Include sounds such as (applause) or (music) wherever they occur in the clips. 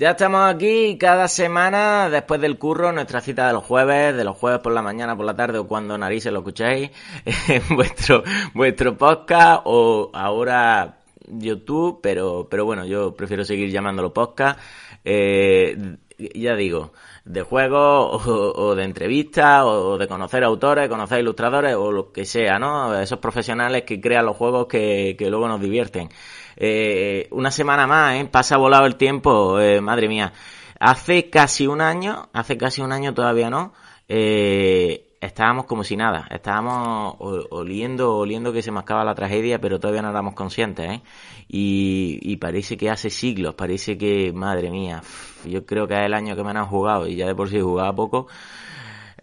Ya estamos aquí cada semana, después del curro, nuestra cita de los jueves, de los jueves por la mañana, por la tarde o cuando narices lo escuchéis, (laughs) en vuestro, vuestro podcast o ahora YouTube, pero, pero bueno, yo prefiero seguir llamándolo podcast. Eh, ya digo, de juegos (laughs) o, de entrevistas o de conocer autores, conocer ilustradores o lo que sea, ¿no? Esos profesionales que crean los juegos que, que luego nos divierten. Eh, una semana más, ¿eh? Pasa volado el tiempo, eh, madre mía. Hace casi un año, hace casi un año todavía no, eh, estábamos como si nada, estábamos oliendo, oliendo que se mascaba la tragedia, pero todavía no éramos conscientes, ¿eh? Y, parece que hace siglos, parece que, madre mía, yo creo que es el año que me han jugado y ya de por sí jugaba poco.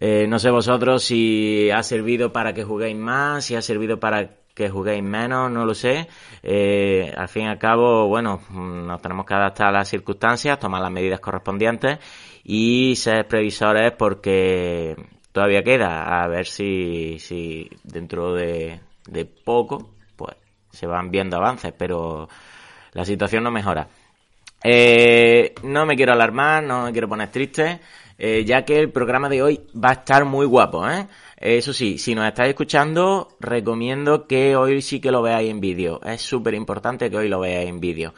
No sé vosotros si ha servido para que juguéis más, si ha servido para que juguéis menos, no lo sé. Eh, al fin y al cabo, bueno, nos tenemos que adaptar a las circunstancias, tomar las medidas correspondientes y ser previsores porque todavía queda a ver si, si dentro de, de poco pues se van viendo avances, pero la situación no mejora. Eh, no me quiero alarmar, no me quiero poner triste, eh, ya que el programa de hoy va a estar muy guapo, ¿eh? Eso sí, si nos estáis escuchando, recomiendo que hoy sí que lo veáis en vídeo. Es súper importante que hoy lo veáis en vídeo.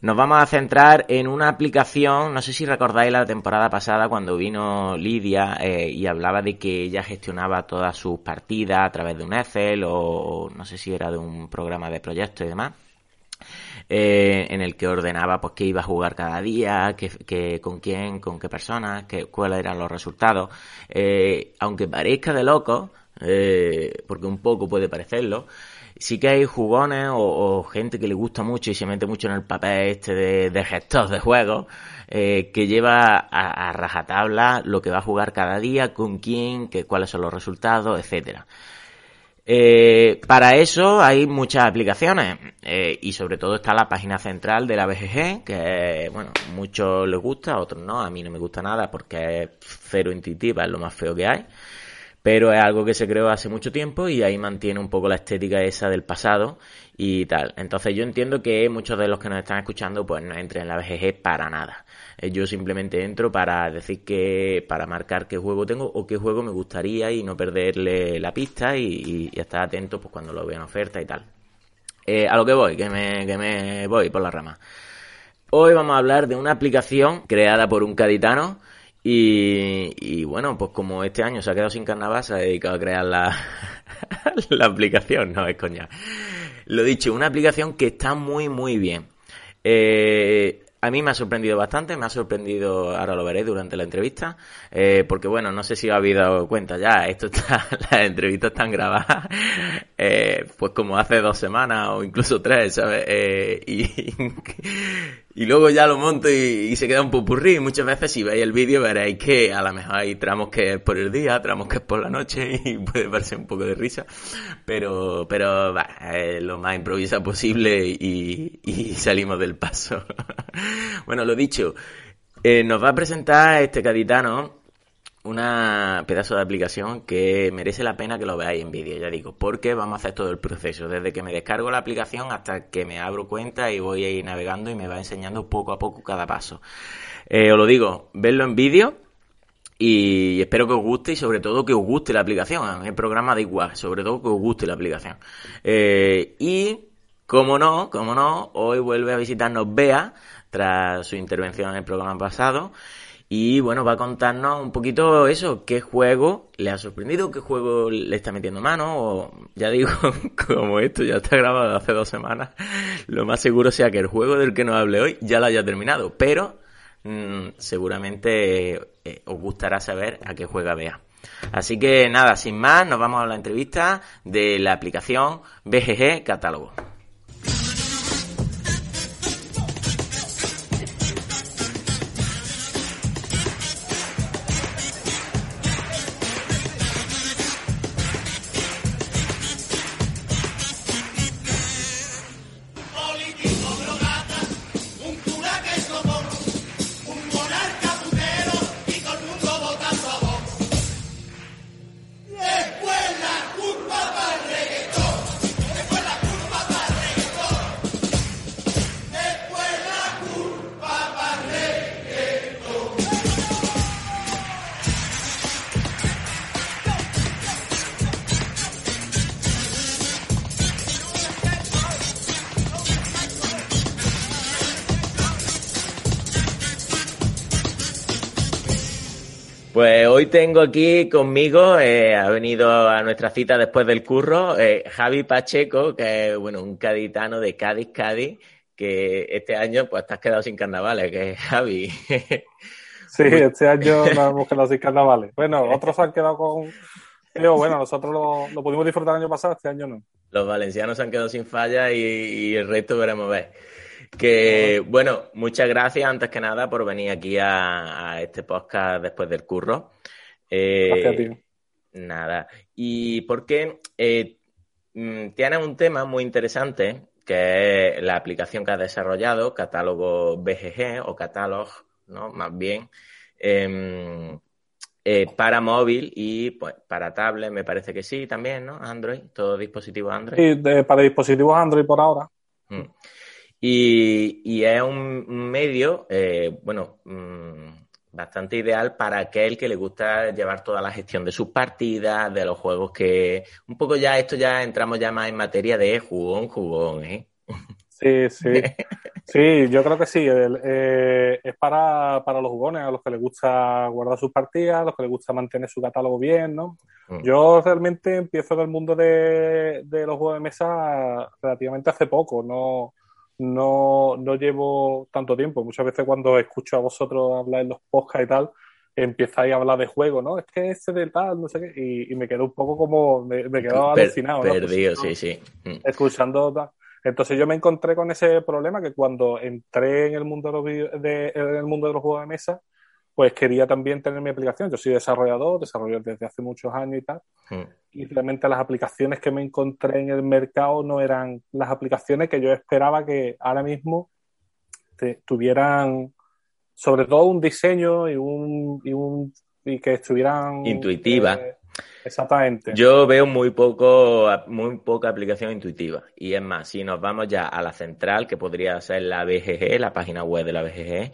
Nos vamos a centrar en una aplicación, no sé si recordáis la temporada pasada cuando vino Lidia eh, y hablaba de que ella gestionaba todas sus partidas a través de un Excel o no sé si era de un programa de proyecto y demás. Eh, en el que ordenaba pues qué iba a jugar cada día, qué, con quién, con qué personas, qué, cuáles eran los resultados. Eh, aunque parezca de loco, eh, porque un poco puede parecerlo, sí que hay jugones o, gente que le gusta mucho y se mete mucho en el papel este de, de gestor de juegos, eh, que lleva a, a, rajatabla lo que va a jugar cada día, con quién, que, cuáles son los resultados, etcétera. Eh, para eso hay muchas aplicaciones eh, y sobre todo está la página central de la BGG, que bueno, muchos les gusta, a otros no, a mí no me gusta nada porque es cero intuitiva, es lo más feo que hay, pero es algo que se creó hace mucho tiempo y ahí mantiene un poco la estética esa del pasado y tal. Entonces yo entiendo que muchos de los que nos están escuchando pues no entren en la BGG para nada. Eh, yo simplemente entro para decir que, para marcar qué juego tengo o qué juego me gustaría y no perderle la pista y, estar atento pues cuando lo vea en oferta y tal. Eh, a lo que voy, que me, que me voy por la rama. Hoy vamos a hablar de una aplicación creada por un caditano y, bueno, pues como este año se ha quedado sin carnaval, se ha dedicado a crear la, (laughs) la aplicación, no es coña. Lo dicho, una aplicación que está muy, muy bien. Eh, a mí me ha sorprendido bastante, me ha sorprendido, ahora lo veré durante la entrevista, eh, porque bueno, no sé si os habéis dado cuenta ya, esto está, (laughs) las entrevistas están grabadas, (laughs) eh, pues como hace dos semanas o incluso tres, ¿sabes? Y, y luego ya lo monto y, se queda un pupurrí. Muchas veces si veis el vídeo veréis que a lo mejor hay tramos que es por el día, tramos que es por la noche (laughs) y puede verse un poco de risa. Pero, pero es lo más improvisado posible y, y salimos del paso. (laughs) bueno, lo dicho, eh, nos va a presentar este caditano una pedazo de aplicación que merece la pena que lo veáis en vídeo, ya digo, porque vamos a hacer todo el proceso, desde que me descargo la aplicación hasta que me abro cuenta y voy a ir navegando y me va enseñando poco a poco cada paso. Eh, os lo digo, verlo en vídeo y espero que os guste y sobre todo que os guste la aplicación. El programa da igual, sobre todo que os guste la aplicación. Eh, y, como no, como no, hoy vuelve a visitarnos Bea tras su intervención en el programa pasado Y bueno, va a contarnos un poquito eso, qué juego le ha sorprendido, qué juego le está metiendo mano, o ya digo, (laughs) como esto ya está grabado hace dos semanas, lo más seguro sea que el juego del que nos hable hoy ya lo haya terminado, pero mm, seguramente eh, os gustará saber a qué juega Bea. Así que nada, sin más, nos vamos a la entrevista de la aplicación BGG Catálogo. Tengo aquí conmigo, eh, ha venido a nuestra cita después del curro, eh, Javi Pacheco, que es bueno, un caditano de Cádiz, Cádiz, que este año pues te has quedado sin carnavales, que es Javi. (laughs) Sí, este año nos hemos quedado sin carnavales. Bueno, otros han quedado con... Pero bueno, nosotros lo, pudimos disfrutar el año pasado, este año no. Los valencianos han quedado sin falla y, y el resto veremos ver. Que bueno, muchas gracias antes que nada por venir aquí a, este podcast después del curro. Eh, gracias. Nada. Y porque eh, mm, tienes un tema muy interesante que es la aplicación que has desarrollado, catálogo BGG o catálogo, ¿no? Más bien. Em, eh, para móvil y pues para tablet me parece que sí también, ¿no? Android, todo dispositivo Android. Sí, para dispositivos Android por ahora. Mm. Y, es un medio, eh, bueno, mm, bastante ideal para aquel que le gusta llevar toda la gestión de sus partidas, de los juegos que... Un poco ya, esto ya entramos ya más en materia de jugón, jugón, ¿eh? Sí, sí. (laughs) Sí, yo creo que sí. Eh, es para, para, los jugones, a los que les gusta guardar sus partidas, a los que les gusta mantener su catálogo bien, ¿no? Mm. Yo realmente empiezo en el mundo de, de los juegos de mesa relativamente hace poco, no no, no llevo tanto tiempo. Muchas veces cuando escucho a vosotros hablar en los podcasts y tal, empezáis a hablar de juego, ¿no? Es que ese de tal, no sé qué, y, me quedo un poco como, me, me quedo alucinado, ¿no? Perdido, sí, sí. Mm. Escuchando tal. Entonces yo me encontré con ese problema que cuando entré en el mundo de los, de, en el mundo de los juegos de mesa, pues quería también tener mi aplicación. Yo soy desarrollador, desarrollo desde hace muchos años y tal. Hmm. Y realmente las aplicaciones que me encontré en el mercado no eran las aplicaciones que yo esperaba que ahora mismo tuvieran sobre todo un diseño y un y, un, y que estuvieran intuitiva. Eh, exactamente. Yo veo muy poco muy poca aplicación intuitiva y es más, si nos vamos ya a la central que podría ser la BGG, la página web de la BGG,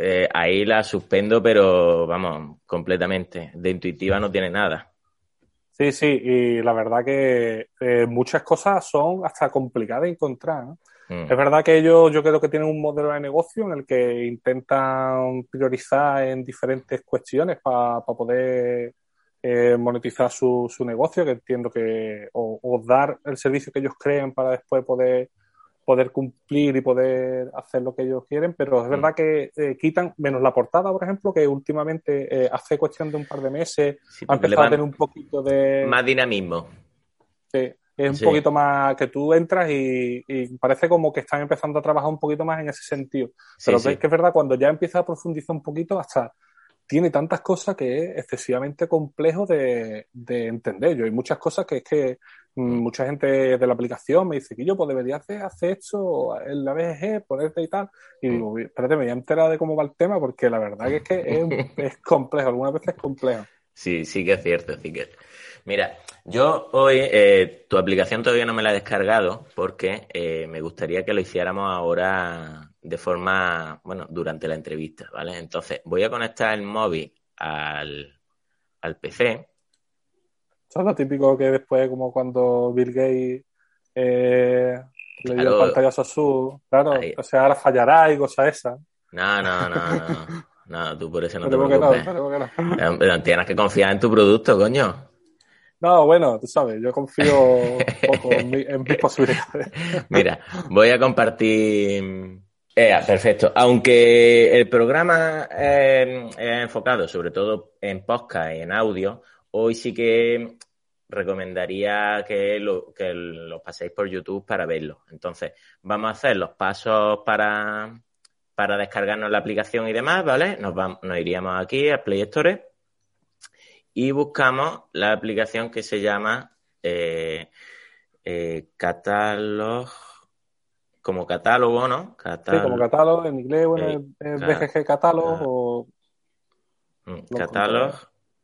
eh, ahí la suspendo, pero vamos, completamente. De intuitiva no tiene nada. Sí, sí, y la verdad que eh, muchas cosas son hasta complicadas de encontrar. Mm. Es verdad que ellos yo creo que tienen un modelo de negocio en el que intentan priorizar en diferentes cuestiones para poder eh, monetizar su, su, negocio, que entiendo que, o, dar el servicio que ellos creen para después poder poder cumplir y poder hacer lo que ellos quieren, pero es mm. verdad que eh, quitan, menos la portada, por ejemplo, que últimamente eh, hace cuestión de un par de meses ha empezado a tener un poquito de... Más dinamismo. Sí, es un poquito más que tú entras y, parece como que están empezando a trabajar un poquito más en ese sentido. Pero es que es verdad, cuando ya empieza a profundizar un poquito, hasta tiene tantas cosas que es excesivamente complejo de, de entender. Yo hay muchas cosas que es que mucha gente de la aplicación me dice que yo pues debería hacer, hacer esto en la BGG, ponerte y tal. Y digo, espérate, me voy a enterar de cómo va el tema porque la verdad que es que es, (laughs) complejo, algunas veces es complejo. Sí, sí que es cierto, sí que Mira, yo hoy eh, tu aplicación todavía no me la he descargado porque eh, me gustaría que lo hiciéramos ahora de forma, bueno, durante la entrevista, ¿vale? Entonces, voy a conectar el móvil al, al PC. Eso es lo típico que después, como cuando Bill Gates eh, le dio pantallazo azul, claro, o sea, ahora fallará y cosas esas. No, no, no, no. no, tú por eso no te preocupes. No, (laughs) Tienes que confiar en tu producto, coño. No, bueno, tú sabes, yo confío un poco en, mis posibilidades. (laughs) Mira, voy a compartir. Eh, perfecto. Aunque el programa eh, es enfocado sobre todo en podcast y en audio, hoy sí que recomendaría que lo, que lo paséis por YouTube para verlo. Entonces, vamos a hacer los pasos para, para descargarnos la aplicación y demás, ¿vale? Nos, vamos, nos iríamos aquí a Play Store y buscamos la aplicación que se llama eh, eh, Catalog, como catálogo, ¿no? sí, como catálogo, en inglés, bueno, es BGG Catalog o... Mm, catálogo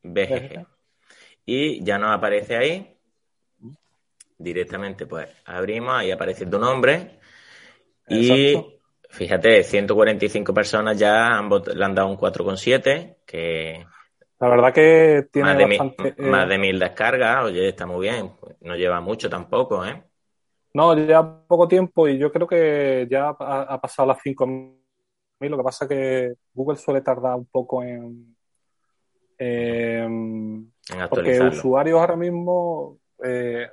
BGG y ya nos aparece ahí. Directamente, pues abrimos, ahí aparece tu nombre. Y fíjate, 145 personas ya han le han dado un 4,7, que. La verdad que tiene más de, mil, más de mil descargas, oye, está muy bien. No lleva mucho tampoco, ¿eh? No, lleva poco tiempo y yo creo que ya ha, pasado las 5.000. Lo que pasa es que Google suele tardar un poco en, porque usuarios ahora mismo, eh,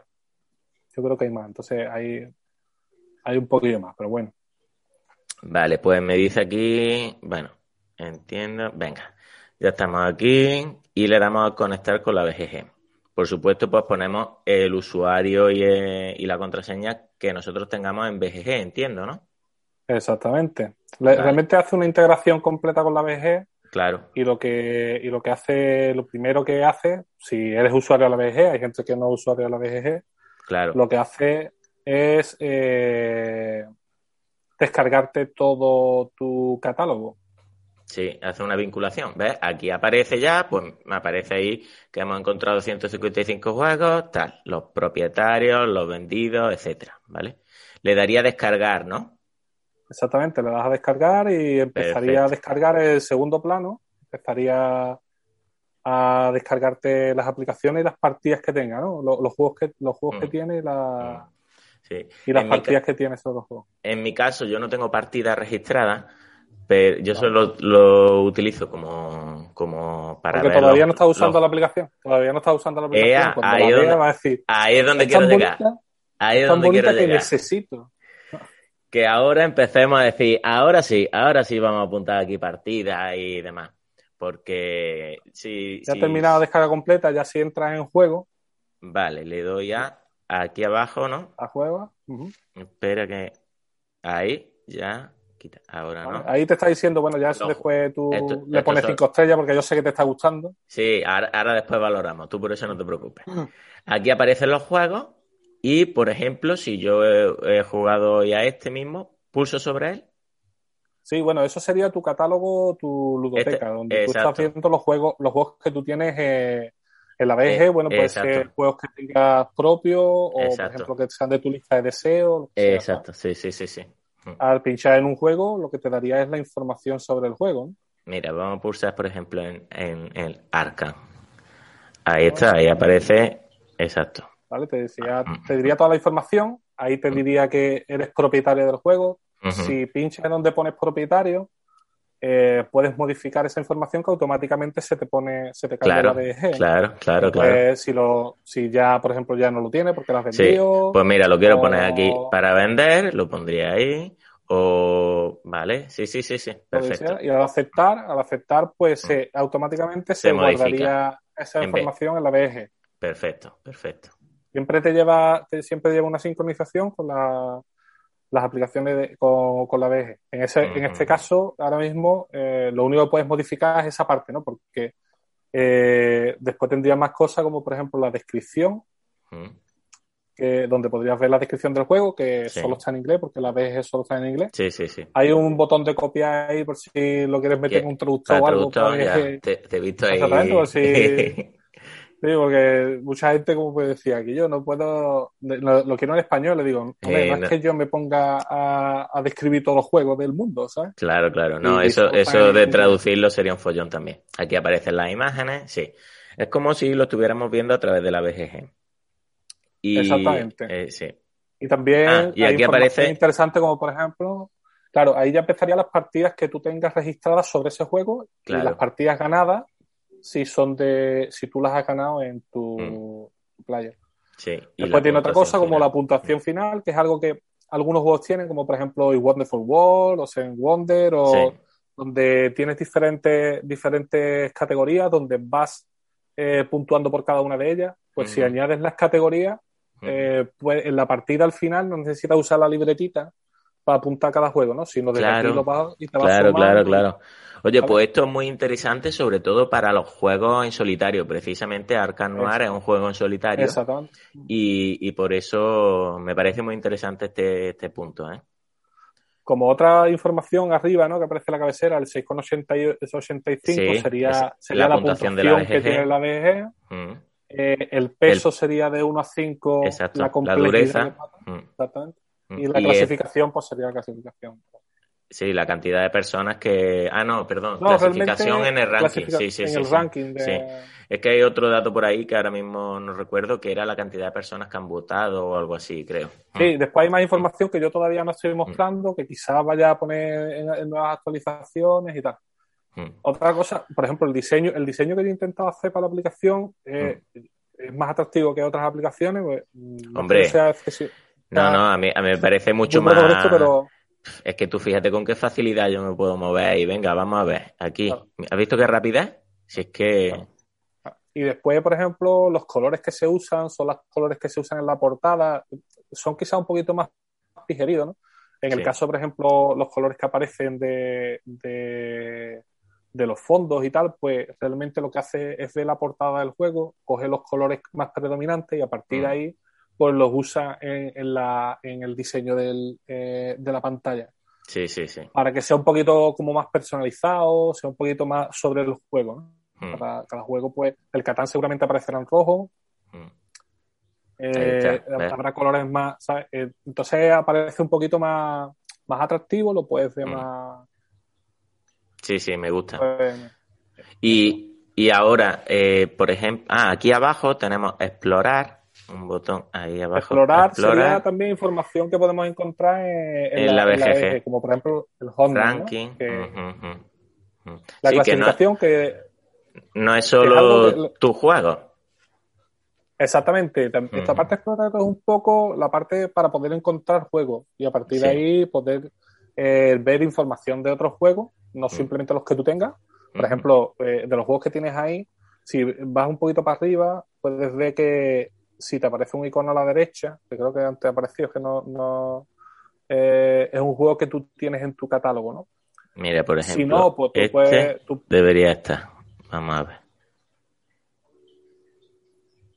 yo creo que hay más. Entonces hay, hay un poquillo más, pero bueno. Vale, pues me dice aquí, bueno, entiendo. Venga, ya estamos aquí y le damos a conectar con la BGG. Por supuesto, pues ponemos el usuario y, eh, y la contraseña que nosotros tengamos en BGG, entiendo, ¿no? Exactamente. Realmente hace una integración completa con la BGG Claro. Y lo que, y lo que hace, lo primero que hace, si eres usuario de la BGG, hay gente que no es usuario de la BGG, claro. lo que hace es eh, descargarte todo tu catálogo. Sí, hace una vinculación. ¿Ves? Aquí aparece ya, pues me aparece ahí que hemos encontrado 155 juegos, tal, los propietarios, los vendidos, etcétera, ¿vale? Le daría descargar, ¿no? Exactamente, le das a descargar y empezaría a descargar el segundo plano, empezaría a descargarte las aplicaciones y las partidas que tenga, ¿no? Los, juegos que los juegos que mm. tiene y, la, mm. y las partidas que tiene esos dos juegos. En mi caso, yo no tengo partidas registradas, pero yo solo lo utilizo como, como para Porque todavía no estás usando la aplicación. Todavía no estás usando la aplicación. ahí, es donde, va a decir, ahí es donde quiero llegar. Ahí es donde quiero llegar. necesito que ahora empecemos a decir, ahora sí, ahora sí vamos a apuntar aquí partidas y demás. Porque si. Ya ha terminado la descarga completa, ya si entras en juego. Vale, le doy a aquí abajo, ¿no? A juego. Espera que. Ahí, ya. Ahora no. Ahí te está diciendo, bueno, ya después tú le pones cinco estrellas porque yo sé que te está gustando. Sí, ahora, ahora después valoramos, tú por eso no te preocupes. (clears throat) Aquí aparecen los juegos y, por ejemplo, si yo he, jugado hoy a este mismo, pulso sobre él. Sí, bueno, eso sería tu catálogo, tu ludoteca, este, donde tú estás viendo los juegos, los juegos que tú tienes eh, en la BG. Eh, bueno, puede ser juegos que tengas propios o, por ejemplo, que sean de tu lista de deseos. Exacto, sí, sí, sí, sí. Mm. Al pinchar en un juego, lo que te daría es la información sobre el juego. Mira, vamos a pulsar, por ejemplo, en, en el Arca. Ahí está, ahí aparece, exacto. ¿Vale? Te, decía, te diría toda la información, ahí te diría que eres propietario del juego. Si pinchas en donde pones propietario, eh, puedes modificar esa información que automáticamente se te pone, se te cambia la BG. Claro, claro, claro. Si, lo, si ya, por ejemplo, ya no lo tiene porque lo has vendido. Sí. Pues mira, lo quiero poner aquí para vender, lo pondría ahí. O, vale, sí, sí, sí, sí, perfecto. Y al aceptar, al aceptar, pues automáticamente se, guardaría esa información en la BG. Perfecto, perfecto siempre te lleva, siempre lleva una sincronización con la, las aplicaciones con, la BG. En, ese, en este caso, ahora mismo, eh, lo único que puedes modificar es esa parte, ¿no? Porque eh, después tendría más cosas como, por ejemplo, la descripción, donde podrías ver la descripción del juego, que solo está en inglés, porque la BG solo está en inglés. Sí, sí, sí. Hay un botón de copia ahí por si lo quieres meter en un traductor o algo. te, he visto ahí. (laughs) Exactamente, por si (laughs) Sí, porque mucha gente, como pues decía, que yo no puedo, lo, quiero en español, le digo, no, es que yo me ponga a, describir todos los juegos del mundo, ¿sabes? Claro, claro, no, eso, eso de traducirlo sería un follón también. Aquí aparecen las imágenes, sí. Es como si lo estuviéramos viendo a través de la BGG. Y, Exactamente. Eh, sí. Y también ah, y aquí aparece interesante como por ejemplo Claro, ahí ya empezarían las partidas que tú tengas registradas sobre ese juego y las partidas ganadas si son de si tú las has ganado en tu mm. player. Sí. Después tiene otra cosa como la puntuación final, que es algo que algunos juegos tienen, como por ejemplo Wonderful World o Seven Wonder, o donde tienes diferentes, diferentes categorías donde vas eh, puntuando por cada una de ellas. Pues si añades las categorías, eh, pues en la partida al final no necesitas usar la libretita para apuntar cada juego, ¿no? Sino de claro, y te Claro, claro, claro. Oye, pues esto es muy interesante, sobre todo para los juegos en solitario. Precisamente Arkham Noir es un juego en solitario. Exactamente. Y, y por eso me parece muy interesante este, este punto, ¿eh? Como otra información arriba, ¿no? Que aparece en la cabecera, el 6,85 sería, sería la, puntuación, de la que tiene la BG. Mm. Eh, el peso sería de 1 a 5 la, la dureza. Mm. Exactamente. Mm. Y la clasificación, pues sería la clasificación. Sí, la cantidad de personas que. Ah, no, perdón. clasificación en el ranking. Sí, sí, en el ranking. Es que hay otro dato por ahí que ahora mismo no recuerdo, que era la cantidad de personas que han votado o algo así, creo. Sí, después hay más información que yo todavía no estoy mostrando, que quizás vaya a poner en, nuevas actualizaciones y tal. Mm. Otra cosa, por ejemplo, el diseño, el diseño que yo he intentado hacer para la aplicación eh, mm. es más atractivo que otras aplicaciones. Pues, Hombre. No, no, a mí, a mí me parece mucho más. Es que tú fíjate con qué facilidad yo me puedo mover y venga, vamos a ver. Aquí, ¿has visto qué rapidez? Si es que. Y después, por ejemplo, los colores que se usan son los colores que se usan en la portada. Son quizá un poquito más digeridos, ¿no? En el caso, por ejemplo, los colores que aparecen de, de, de, los fondos y tal, pues realmente lo que hace es ver la portada del juego, coge los colores más predominantes y a partir de mm. ahí pues los usa en, la, en el diseño del, eh, de la pantalla. Sí, sí, sí. Para que sea un poquito como más personalizado, sea un poquito más sobre el juego. Hmm. Para cada juego, pues, el Catán seguramente aparecerá en rojo. Hmm. Eh, habrá colores más, ¿sabes? Eh, entonces aparece un poquito más, más atractivo, lo puedes ver hmm. más. Sí, sí, me gusta. Pues, y, y ahora, por ejemplo, ah, aquí abajo tenemos explorar un botón ahí abajo. Explorar, sería también información que podemos encontrar en, la, BGG. como por ejemplo el Honda. Ranking. La clasificación que, no, es solo tu juego. Exactamente. Esta parte explorar es un poco la parte para poder encontrar juegos y a partir de ahí poder eh, ver información de otros juegos, no simplemente los que tú tengas. Por ejemplo, eh, de los juegos que tienes ahí, si vas un poquito para arriba, puedes ver que si te aparece un icono a la derecha, que creo que antes apareció, que no, no eh, es un juego que tú tienes en tu catálogo, ¿no? Mira, por ejemplo, si no, pues tú este puedes, debería estar. Vamos a ver.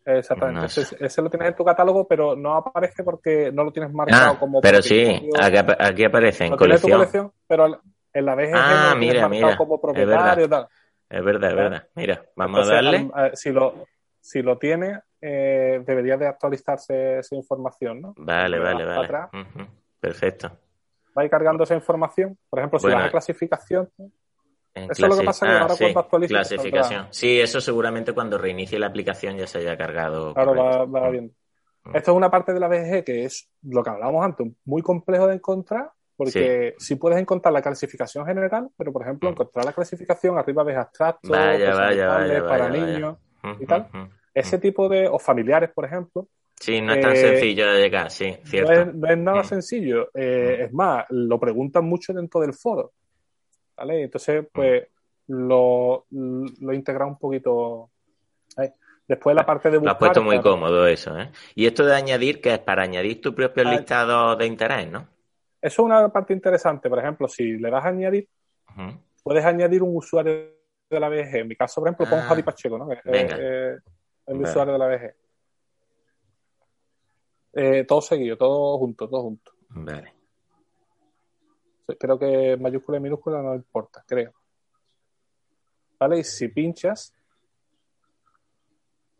Exactamente. ese, lo tienes en tu catálogo, pero no aparece porque no lo tienes marcado ah, como. Pero sí, aquí, aparece en colección. Tu colección. Pero en la BGG ah, no mira, mira. como propietario es verdad. Tal. Es verdad, es verdad. Mira, vamos a darle. Si lo, si lo tienes, eh, debería de actualizarse esa información, ¿no? Vale, vale, vale. Perfecto. Va a ir cargando esa información. Por ejemplo, si vas a clasificación, eso es lo que pasa ahora ah, cuando actualiza. Clasificación. Sí, eso seguramente cuando reinicie la aplicación ya se haya cargado. Claro, va, va, bien. Esto es una parte de la BG que es lo que hablábamos antes, muy complejo de encontrar, porque si puedes encontrar la clasificación general, pero por ejemplo, encontrar la clasificación arriba ves abstracto, vaya, vaya, para niños y tal. Ese tipo de, o familiares, por ejemplo. Sí, no es tan eh, sencillo de llegar, sí, cierto. No es, nada mm. sencillo. Eh, mm. Es más, lo preguntan mucho dentro del foro. ¿Vale? Entonces, pues, lo, lo integra un poquito. Después la parte de buscar. Lo has puesto muy cómodo eso, ¿eh? Y esto de añadir, que es para añadir tu propio listado de interés, ¿no? Eso es una parte interesante. Por ejemplo, si le das a añadir, puedes añadir un usuario de la BG. En mi caso, por ejemplo, pongo ah, Javi Pacheco, ¿no? Venga el usuario de la VG. Eh, todo seguido, todo junto, todo junto. Vale. Creo que mayúscula y minúscula no importa, creo. ¿Vale? Y si pinchas,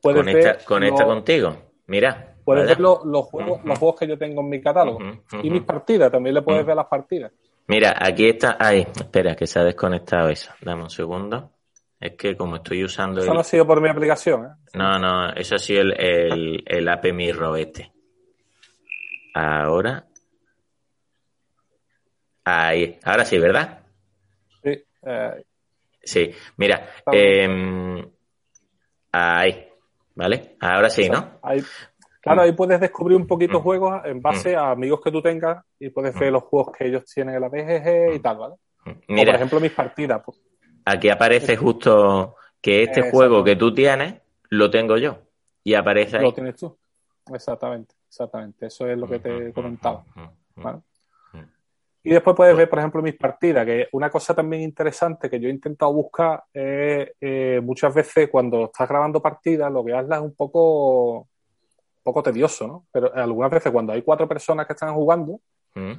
puedes ver. Conecta contigo. Mira. Puedes ver los, juegos, los juegos que yo tengo en mi catálogo. Y mis partidas, también le puedes ver las partidas. Mira, aquí está. Ahí, espera, que se ha desconectado eso. Dame un segundo. Es que como estoy usando. Eso no ha sido por mi aplicación, ¿eh? No, no, eso ha sido el, el, el App Mirror este. Ahora. Ahí, ahora sí, ¿verdad? Sí. Eh, sí, mira. Eh, ahí, ¿vale? Ahora sí, ¿no? claro, ahí puedes descubrir un poquito mm. juegos en base mm. a amigos que tú tengas y puedes ver mm. los juegos que ellos tienen en la BGG y tal, ¿vale? Mira, por ejemplo, mis partidas. Pues. Aquí aparece justo que este juego que tú tienes lo tengo yo. Y aparece ahí. Lo tienes tú. Exactamente, exactamente. Eso es lo que te. ¿vale? Y después puedes ver, por ejemplo, mis partidas, que una cosa también interesante que yo he intentado buscar es eh, muchas veces cuando estás grabando partidas, lo que hazlas es un poco, un poco tedioso, ¿no? Pero algunas veces cuando hay cuatro personas que están jugando, mm.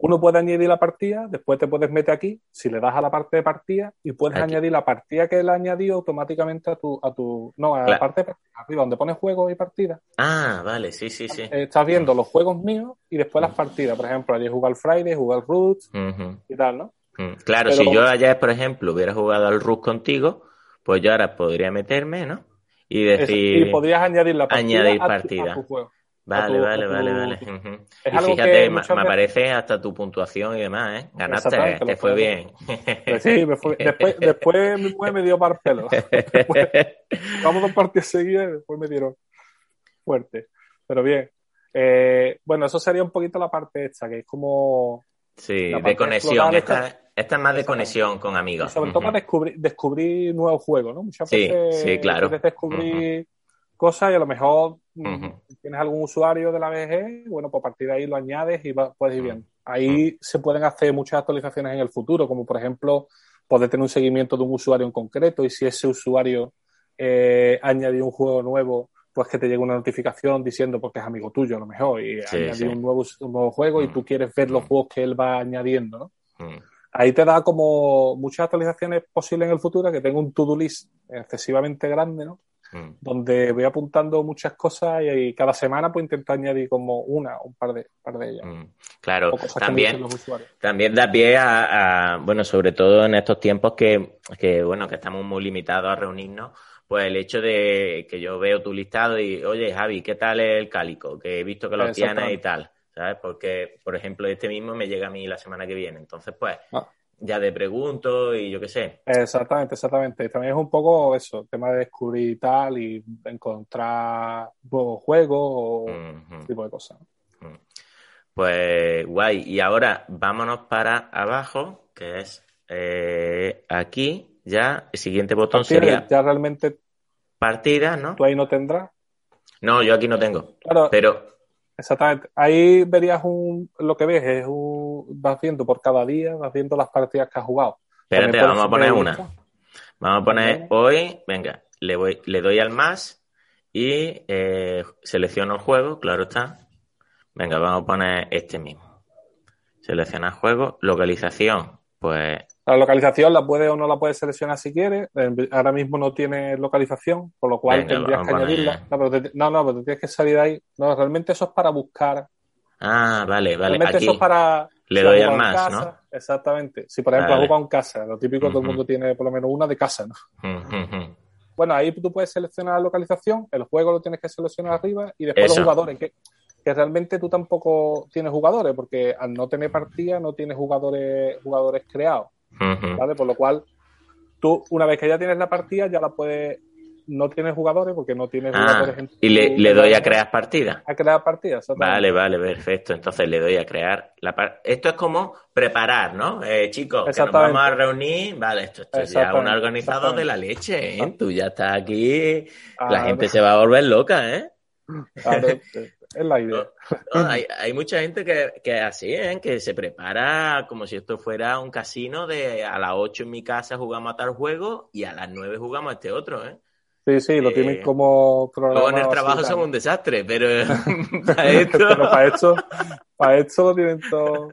Uno puede añadir la partida, después te puedes meter aquí, si le das a la parte de partida, y puedes añadir la partida que él ha añadido automáticamente a tu, a tu, no, a la parte de arriba, donde pones juegos y partidas. Ah, vale, sí, sí, sí. Estás viendo los juegos míos y después las partidas. Por ejemplo, ayer jugué al Friday, jugué al Roots y tal, ¿no? Claro, si yo ayer, por ejemplo, hubiera jugado al Roots contigo, pues yo ahora podría meterme, ¿no? Y decir. Y podrías añadir la partida. Añadir partida. a juego. Vale, vale, vale, vale. y fíjate, me, aparece hasta tu puntuación y demás, ¿eh? Ganaste, te fue bien. Sí, me fue, después, después mi mujer me dio par pelo. (laughs) vamos dos partidas seguidas y después me dieron fuerte. Pero bien. Eh, bueno, eso sería un poquito la parte esta, que es como... Sí, de conexión. Esta, esta, es más de conexión con amigos. sobre todo para descubrir, descubrir nuevos juegos, ¿no? Muchas sí, veces sí, claro. descubrir cosas y a lo mejor mm, tienes algún usuario de la BG, bueno, pues a partir de ahí lo añades y puedes ir bien. Ahí se pueden hacer muchas actualizaciones en el futuro, como por ejemplo poder tener un seguimiento de un usuario en concreto y si ese usuario eh, añadió un juego nuevo, pues que te llegue una notificación diciendo porque es amigo tuyo a lo mejor y ha añadido Un, nuevo, nuevo juego y tú quieres ver los juegos que él va añadiendo, ¿no? Ahí te da como muchas actualizaciones posibles en el futuro, que tengo un to-do list excesivamente grande, ¿no? Mm. donde voy apuntando muchas cosas y, cada semana pues intento añadir como una o un par de, par de ellas. Mm. Claro, también, también da pie a, bueno, sobre todo en estos tiempos que, que, bueno, que estamos muy limitados a reunirnos, pues el hecho de que yo veo tu listado y, oye, Javi, ¿qué tal el cálico? Que he visto que lo tienes y tal. ¿Sabes? Porque, por ejemplo, este mismo me llega a mí la semana que viene. Entonces, pues, ah ya de pregunto y yo qué sé. Exactamente, exactamente. Y también es un poco eso, tema de descubrir tal y encontrar nuevos juegos o tipo de cosas. Pues guay. Y ahora vámonos para abajo, que es eh, aquí. Ya, el siguiente botón sería. Ya realmente. Partida, ¿no? Tú ahí no tendrás. No, yo aquí no tengo. Claro. Pero Exactamente. Ahí verías un, lo que ves es un, vas viendo por cada día, vas viendo las partidas que has jugado. Espérate, vamos a poner una. Vamos a poner hoy, venga, le, voy, le doy al más y eh, selecciono el juego, claro está. Venga, vamos a poner este mismo. Selecciona juego, localización, pues la localización la puedes o no la puedes seleccionar si quieres. Ahora mismo no tiene localización, por lo cual tendrías que añadirla. No, pero no, no, pero tienes que salir de ahí. No, realmente eso es para buscar. Ah, vale, vale. Realmente eso es para. Le doy al más, ¿no? Exactamente. Si por ejemplo has jugado en casa, lo típico todo el mundo tiene por lo menos una de casa, ¿no? Bueno, ahí tú puedes seleccionar la localización, el juego lo tienes que seleccionar arriba y después los jugadores, que, que realmente tú tampoco tienes jugadores, porque al no tener partida no tienes jugadores, jugadores creados. ¿Vale? Por lo cual, tú, una vez que ya tienes la partida, ya la puedes. No tienes jugadores porque no tienes ah, jugadores en Y le, doy a crear partida. A crear partida, Vale, vale, perfecto. Entonces le doy a crear la partida. Esto es como preparar, ¿no? Eh, chicos, que nos vamos a reunir. Vale, esto, es ya un organizado de la leche, ¿eh? Tú ya estás aquí. La gente se va a volver loca, ¿eh? (laughs) es la idea. hay, mucha gente que, que así, ¿eh? que se prepara como si esto fuera un casino de a las 8 en mi casa jugamos a tal juego y a las 9 jugamos a este otro, ¿eh? Sí, sí, lo tienen eh, como programado. en el trabajo son un desastre, pero (laughs) para esto... para esto, para esto lo tienen todo...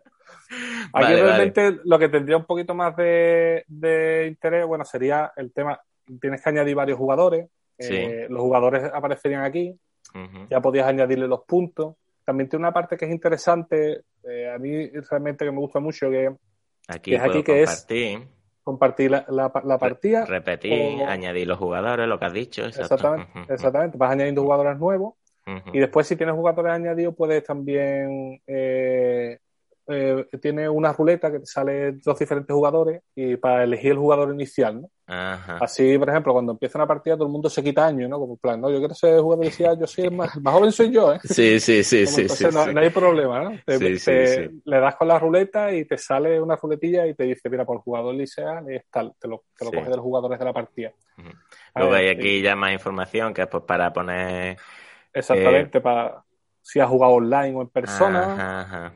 Aquí realmente lo que tendría un poquito más de, de, interés, bueno, sería el tema, tienes que añadir varios jugadores, eh, los jugadores aparecerían aquí, ya podías añadirle los puntos. También tiene una parte que es interesante, eh, a mí realmente que me gusta mucho, que, aquí es aquí que compartir. es compartir la, la, partida. repetir, añadir los jugadores, lo que has dicho. Exactamente, exactamente. Vas añadiendo jugadores nuevos. Y después, si tienes jugadores añadidos, puedes también eh, eh, tiene una ruleta que te sale dos diferentes jugadores y para elegir el jugador inicial, ¿no? Así, por ejemplo, cuando empieza una partida todo el mundo se quita años, ¿no? Como plan, no, yo quiero ser jugador inicial, yo soy el más, joven soy yo, ¿eh? Sí, sí, sí, sí, no, hay problema, ¿no? le das con la ruleta y te sale una ruletilla y te dice, mira, por jugador inicial es tal, te lo, te lo coges de los jugadores de la partida. Luego hay aquí ya más información que es pues para poner... Exactamente, eh, para si ha jugado online o en persona,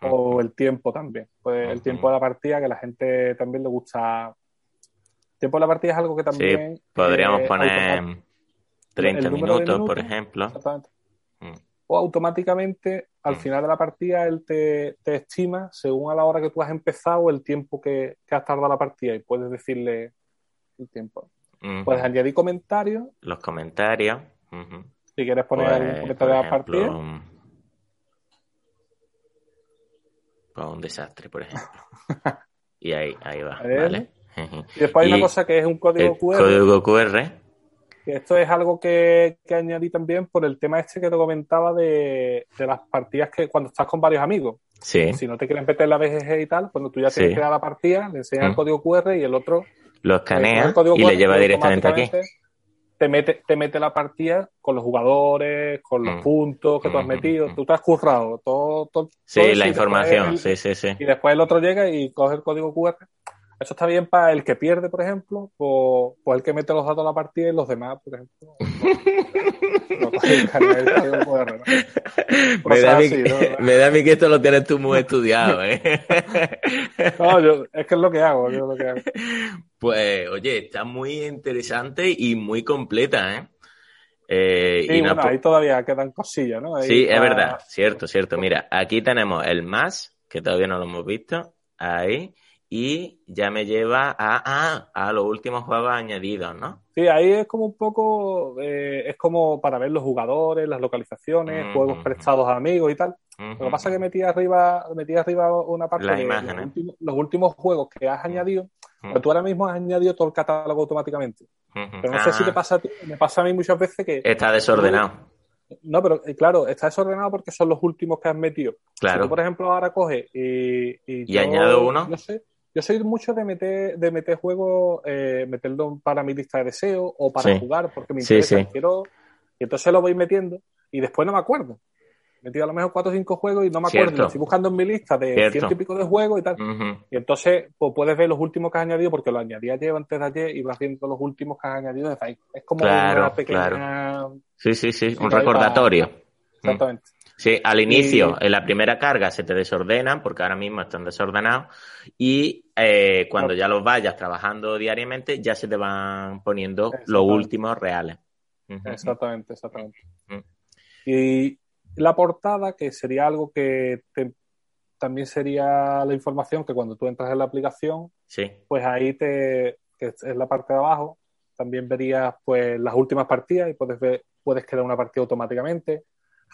o el tiempo también. Pues el tiempo de la partida, que a la gente también le gusta. El tiempo de la partida es algo que también. Sí, podríamos poner 30 minutos, por ejemplo. Exactamente. Mm. O automáticamente, al mm. final de la partida, él te, estima, según a la hora que tú has empezado, el tiempo que, has tardado la partida y puedes decirle el tiempo. Puedes añadir comentarios. Los comentarios. Si quieres poner algún pues, comentario de la partida. Pues un desastre, por ejemplo. (laughs) y ahí, ahí va, ¿vale? y después hay una (laughs) cosa que es un código QR. Código QR. Que esto es algo que, que, añadí también por el tema este que te comentaba de, de, las partidas que cuando estás con varios amigos. Sí. Si no te quieres meter la BGG y tal, cuando tú ya tienes que dar la partida, le enseñas el mm. código QR y el otro lo escanea y le lleva directamente aquí te mete, te mete la partida con los jugadores, con los mm. puntos que tú has mm, metido. Mm, tú te has currado todo. todo sí, la información, sí, sí, sí. Y después el otro llega y coge el código QR. Eso está bien para el que pierde, por ejemplo, o, o el que mete los datos a la partida y los demás, por ejemplo. me, da (laughs) me, da a mí que esto lo tienes tú muy estudiado, ¿eh? no, yo, es que es lo que hago, yo lo que hago. Pues, oye, está muy interesante y muy completa, ¿eh? eh sí, y bueno, ahí todavía quedan cosillas, ¿no? sí, es verdad, cierto, cierto. Mira, aquí tenemos el más, que todavía no lo hemos visto, ahí, y ya me lleva a, a los últimos juegos añadidos, ¿no? Sí, ahí es como un poco, eh, es como para ver los jugadores, las localizaciones, juegos prestados a amigos y tal. Lo que pasa es que metí arriba, metí arriba una parte de los, últimos, juegos que has añadido, pero tú ahora mismo has añadido todo el catálogo automáticamente. Pero no sé si te ah. pasa a ti, me pasa a mí muchas veces que... Está desordenado. No, pero eh, claro, está desordenado porque son los últimos que has metido. Claro. Si tú, por ejemplo, ahora coges y... Y, añado uno. No sé, yo soy mucho de meter, de meter juegos, eh, meterlo para mi lista de deseos o para jugar porque me interesa, quiero. Y entonces lo voy metiendo y después no me acuerdo. He metido a lo mejor cuatro o cinco juegos y no me acuerdo. Estoy buscando en mi lista de ciento y pico de juegos y tal. Y entonces pues, puedes ver los últimos que has añadido porque lo añadí ayer antes de ayer y vas viendo los últimos que has añadido desde ahí. Es como una pequeña. Sí, sí, sí. Un recordatorio. Exactamente. Sí, al inicio, en la primera carga se te desordenan porque ahora mismo están desordenados y eh, cuando ya los vayas trabajando diariamente ya se te van poniendo los últimos reales. Exactamente, exactamente. Y la portada, que sería algo que también sería la información que cuando tú entras en la aplicación, sí. pues ahí te, que es la parte de abajo, también verías pues las últimas partidas y puedes ver, puedes crear una partida automáticamente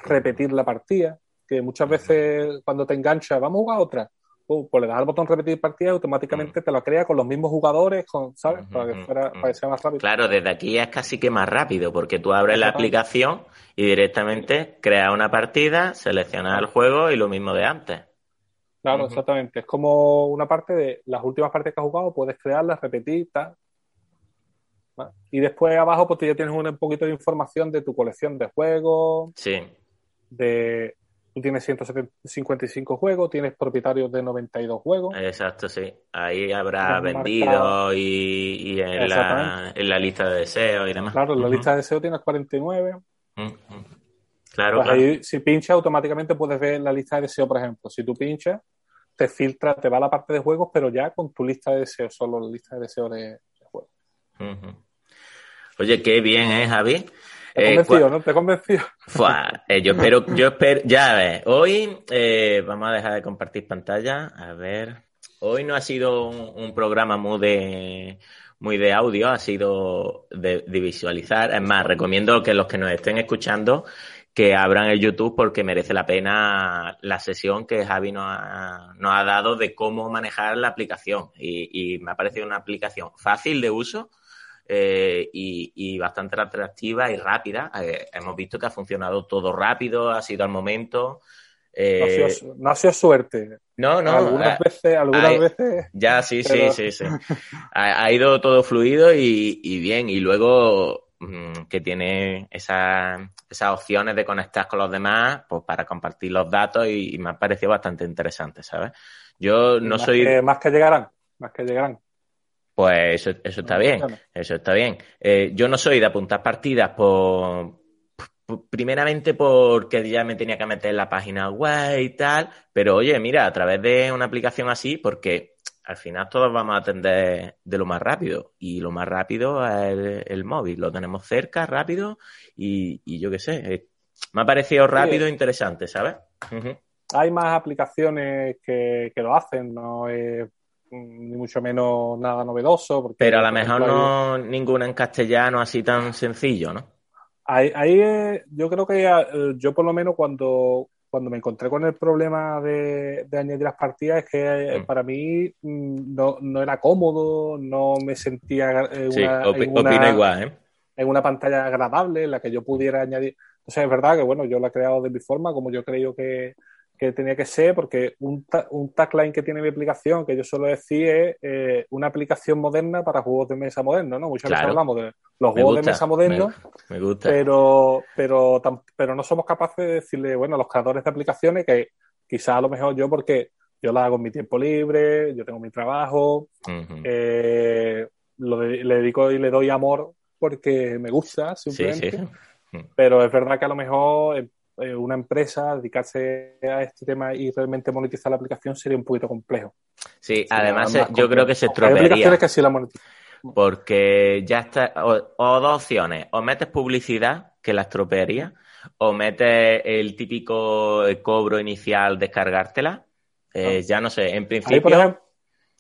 repetir la partida, que muchas veces cuando te engancha, vamos a jugar otra, uh, pues le das al botón repetir partida y automáticamente te lo crea con los mismos jugadores, con, ¿sabes? Para que, fuera, para que sea más rápido. Claro, desde aquí es casi que más rápido, porque tú abres la aplicación y directamente creas una partida, seleccionas el juego y lo mismo de antes. Claro, exactamente. Es como una parte de las últimas partes que has jugado, puedes crearlas, repetir, tal. Y después abajo, pues tú ya tienes un poquito de información de tu colección de juegos. Sí de tú tienes 155 juegos, tienes propietarios de 92 juegos. Exacto, sí. Ahí habrá vendido y, en, la, en, la, lista de deseos y demás. Claro, en la lista de deseos tienes 49. Claro, pues ahí, si pinchas, automáticamente puedes ver la lista de deseos, por ejemplo. Si tú pinchas, te filtra, te va a la parte de juegos, pero ya con tu lista de deseos, solo la lista de deseos de, juegos. Oye, qué bien, ¿eh, Javi? Te he convencido, ¿no? Te he convencido. Eh, yo espero, yo (laughs) espero, ya ves, hoy eh, vamos a dejar de compartir pantalla, a ver, hoy no ha sido un, programa muy de, muy de audio, ha sido de, visualizar, es más, recomiendo que los que nos estén escuchando que abran el YouTube porque merece la pena la sesión que Javi nos ha, nos ha dado de cómo manejar la aplicación y, y me ha parecido una aplicación fácil de uso, eh, y, bastante atractiva y rápida. Eh, hemos visto que ha funcionado todo rápido, ha sido al momento. no, ha sido, suerte. No, no. Algunas veces, algunas veces. Ya, sí, sí, sí, sí. (laughs) Ha, ido todo fluido y, bien. Y luego mm, que tiene esas opciones de conectar con los demás, pues para compartir los datos y, me ha parecido bastante interesante, ¿sabes? Yo no soy. más que llegarán, más que llegarán. Pues eso, eso está bien, eso está bien. Eh, yo no soy de apuntar partidas por, primeramente porque ya me tenía que meter en la página web y tal, pero oye, mira, a través de una aplicación así, porque al final todos vamos a atender de lo más rápido y lo más rápido es el, móvil, lo tenemos cerca, rápido y, yo qué sé, eh, me ha parecido rápido e interesante, ¿sabes? Hay más aplicaciones que, que lo hacen, no es ni mucho menos nada novedoso. Pero a lo mejor no ninguna en castellano así tan sencillo, ¿no? Ahí, ahí yo creo que eh, yo por lo menos cuando, cuando me encontré con el problema de, añadir las partidas es que eh, mm. para mí mm, no, no, era cómodo, no me sentía en, una, igual, ¿eh? en una pantalla agradable en la que yo pudiera añadir. O sea, es verdad que bueno, yo lo he creado de mi forma, como yo creo que, que tenía que ser, porque un, un tagline que tiene mi aplicación, que yo suelo decir, es eh, una aplicación moderna para juegos de mesa modernos, ¿no? Muchas veces hablamos de los juegos de mesa modernos, me, gusta. Pero, pero, pero no somos capaces de decirle, bueno, a los creadores de aplicaciones que quizás a lo mejor yo, porque yo la hago en mi tiempo libre, yo tengo mi trabajo, eh, lo le dedico y le doy amor porque me gusta, simplemente. Pero es verdad que a lo mejor eh, una empresa dedicarse a este tema y realmente monetizar la aplicación sería un poquito complejo. Sí, además yo creo que se estropearía. que sí la Porque ya está, o, dos opciones, o metes publicidad, que la estropearía, o metes el típico cobro inicial, descargártela. Eh, ya no sé, en principio... por ejemplo,